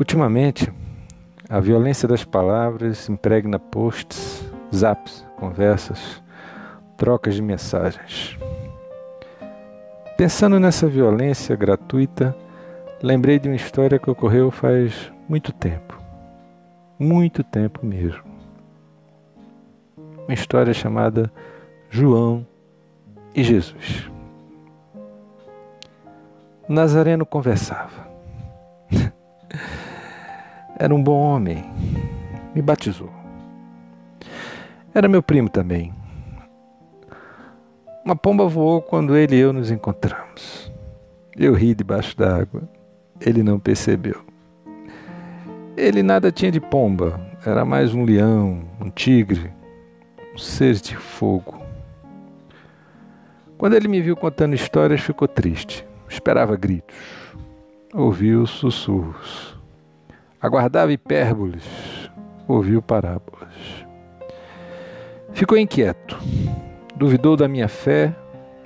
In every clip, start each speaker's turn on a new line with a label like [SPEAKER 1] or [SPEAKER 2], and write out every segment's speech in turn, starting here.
[SPEAKER 1] Ultimamente, a violência das palavras impregna posts, zaps, conversas, trocas de mensagens. Pensando nessa violência gratuita, lembrei de uma história que ocorreu faz muito tempo. Muito tempo mesmo. Uma história chamada João e Jesus. O Nazareno conversava. Era um bom homem. Me batizou. Era meu primo também. Uma pomba voou quando ele e eu nos encontramos. Eu ri debaixo d'água. Ele não percebeu. Ele nada tinha de pomba, era mais um leão, um tigre, um ser de fogo. Quando ele me viu contando histórias, ficou triste. Esperava gritos. Ouviu sussurros. Aguardava hipérboles. Ouviu parábolas. Ficou inquieto. Duvidou da minha fé,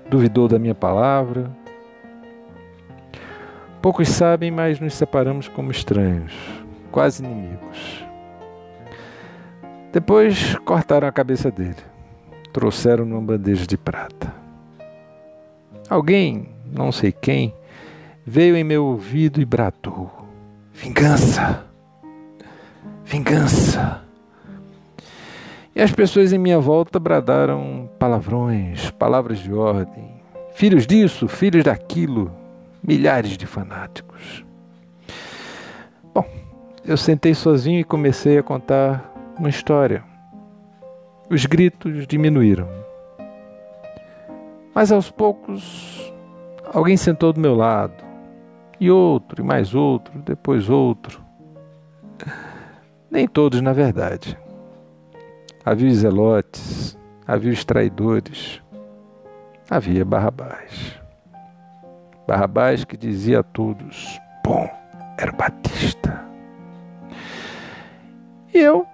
[SPEAKER 1] duvidou da minha palavra. Poucos sabem, mas nos separamos como estranhos, quase inimigos. Depois cortaram a cabeça dele, trouxeram numa bandeja de prata. Alguém, não sei quem, veio em meu ouvido e bradou: Vingança! Vingança! E as pessoas em minha volta bradaram palavrões, palavras de ordem. Filhos disso, filhos daquilo, milhares de fanáticos. Bom, eu sentei sozinho e comecei a contar uma história. Os gritos diminuíram. Mas aos poucos, alguém sentou do meu lado, e outro, e mais outro, depois outro. Nem todos, na verdade. Havia os zelotes, havia os traidores, havia Barrabás. Barrabás que dizia a todos: Bom, era Batista. E eu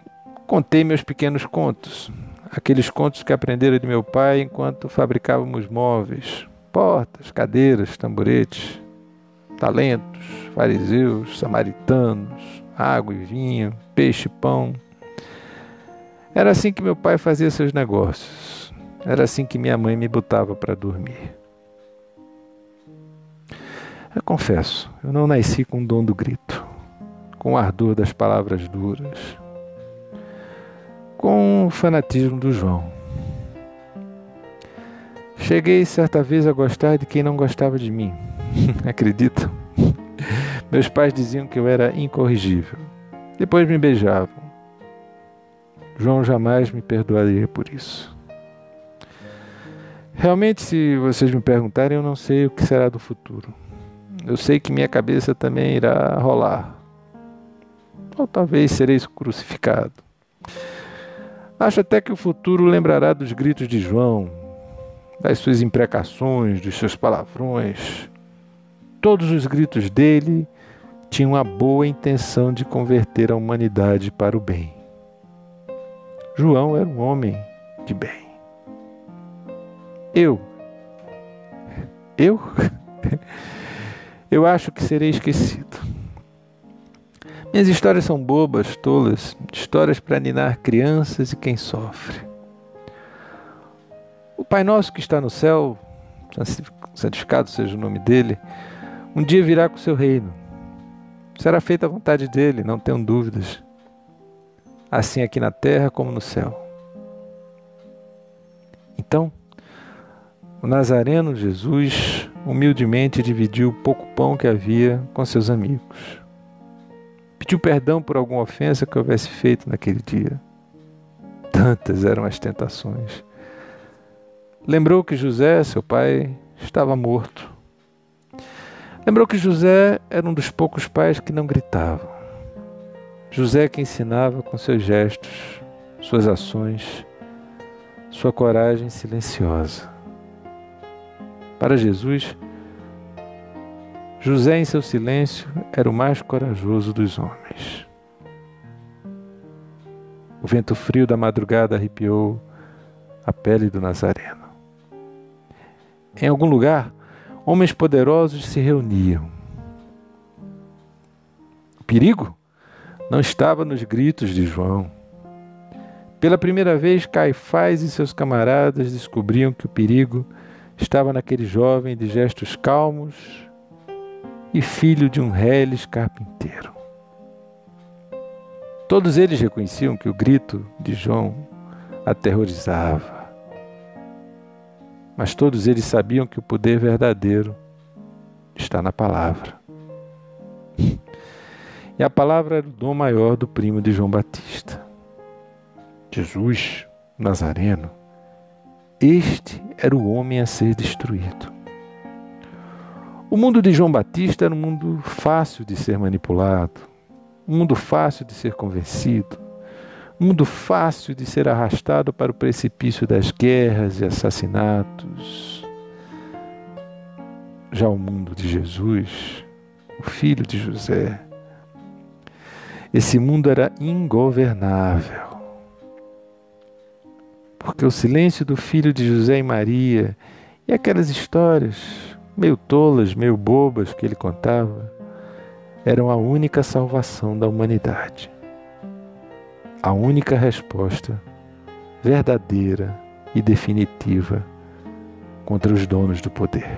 [SPEAKER 1] contei meus pequenos contos, aqueles contos que aprendera de meu pai enquanto fabricávamos móveis, portas, cadeiras, tamboretes, talentos, fariseus, samaritanos, água e vinho, peixe e pão era assim que meu pai fazia seus negócios. Era assim que minha mãe me botava para dormir. Eu confesso, eu não nasci com o dom do grito, com o ardor das palavras duras, com o fanatismo do João. Cheguei certa vez a gostar de quem não gostava de mim. Acreditam? Meus pais diziam que eu era incorrigível. Depois me beijavam. João jamais me perdoaria por isso. Realmente, se vocês me perguntarem, eu não sei o que será do futuro. Eu sei que minha cabeça também irá rolar. Ou talvez serei crucificado. Acho até que o futuro lembrará dos gritos de João, das suas imprecações, dos seus palavrões. Todos os gritos dele tinham a boa intenção de converter a humanidade para o bem. João era um homem de bem. Eu, eu, eu acho que serei esquecido. Minhas histórias são bobas, tolas, histórias para ninar crianças e quem sofre. O Pai Nosso que está no céu, santificado seja o nome dele, um dia virá com o seu reino. Será feita a vontade dele, não tenham dúvidas assim aqui na terra como no céu. Então, o Nazareno Jesus humildemente dividiu o pouco pão que havia com seus amigos. Pediu perdão por alguma ofensa que houvesse feito naquele dia. Tantas eram as tentações. Lembrou que José, seu pai, estava morto. Lembrou que José era um dos poucos pais que não gritavam. José que ensinava com seus gestos, suas ações, sua coragem silenciosa. Para Jesus, José em seu silêncio era o mais corajoso dos homens. O vento frio da madrugada arrepiou a pele do Nazareno. Em algum lugar, homens poderosos se reuniam perigo não estava nos gritos de João. Pela primeira vez, Caifás e seus camaradas descobriam que o perigo estava naquele jovem de gestos calmos e filho de um reles carpinteiro. Todos eles reconheciam que o grito de João aterrorizava. Mas todos eles sabiam que o poder verdadeiro está na palavra. E a palavra era o dom maior do primo de João Batista. Jesus, Nazareno, este era o homem a ser destruído. O mundo de João Batista era um mundo fácil de ser manipulado, um mundo fácil de ser convencido, mundo fácil de ser arrastado para o precipício das guerras e assassinatos. Já o mundo de Jesus, o filho de José, esse mundo era ingovernável. Porque o silêncio do filho de José e Maria e aquelas histórias meio tolas, meio bobas que ele contava, eram a única salvação da humanidade. A única resposta verdadeira e definitiva contra os donos do poder.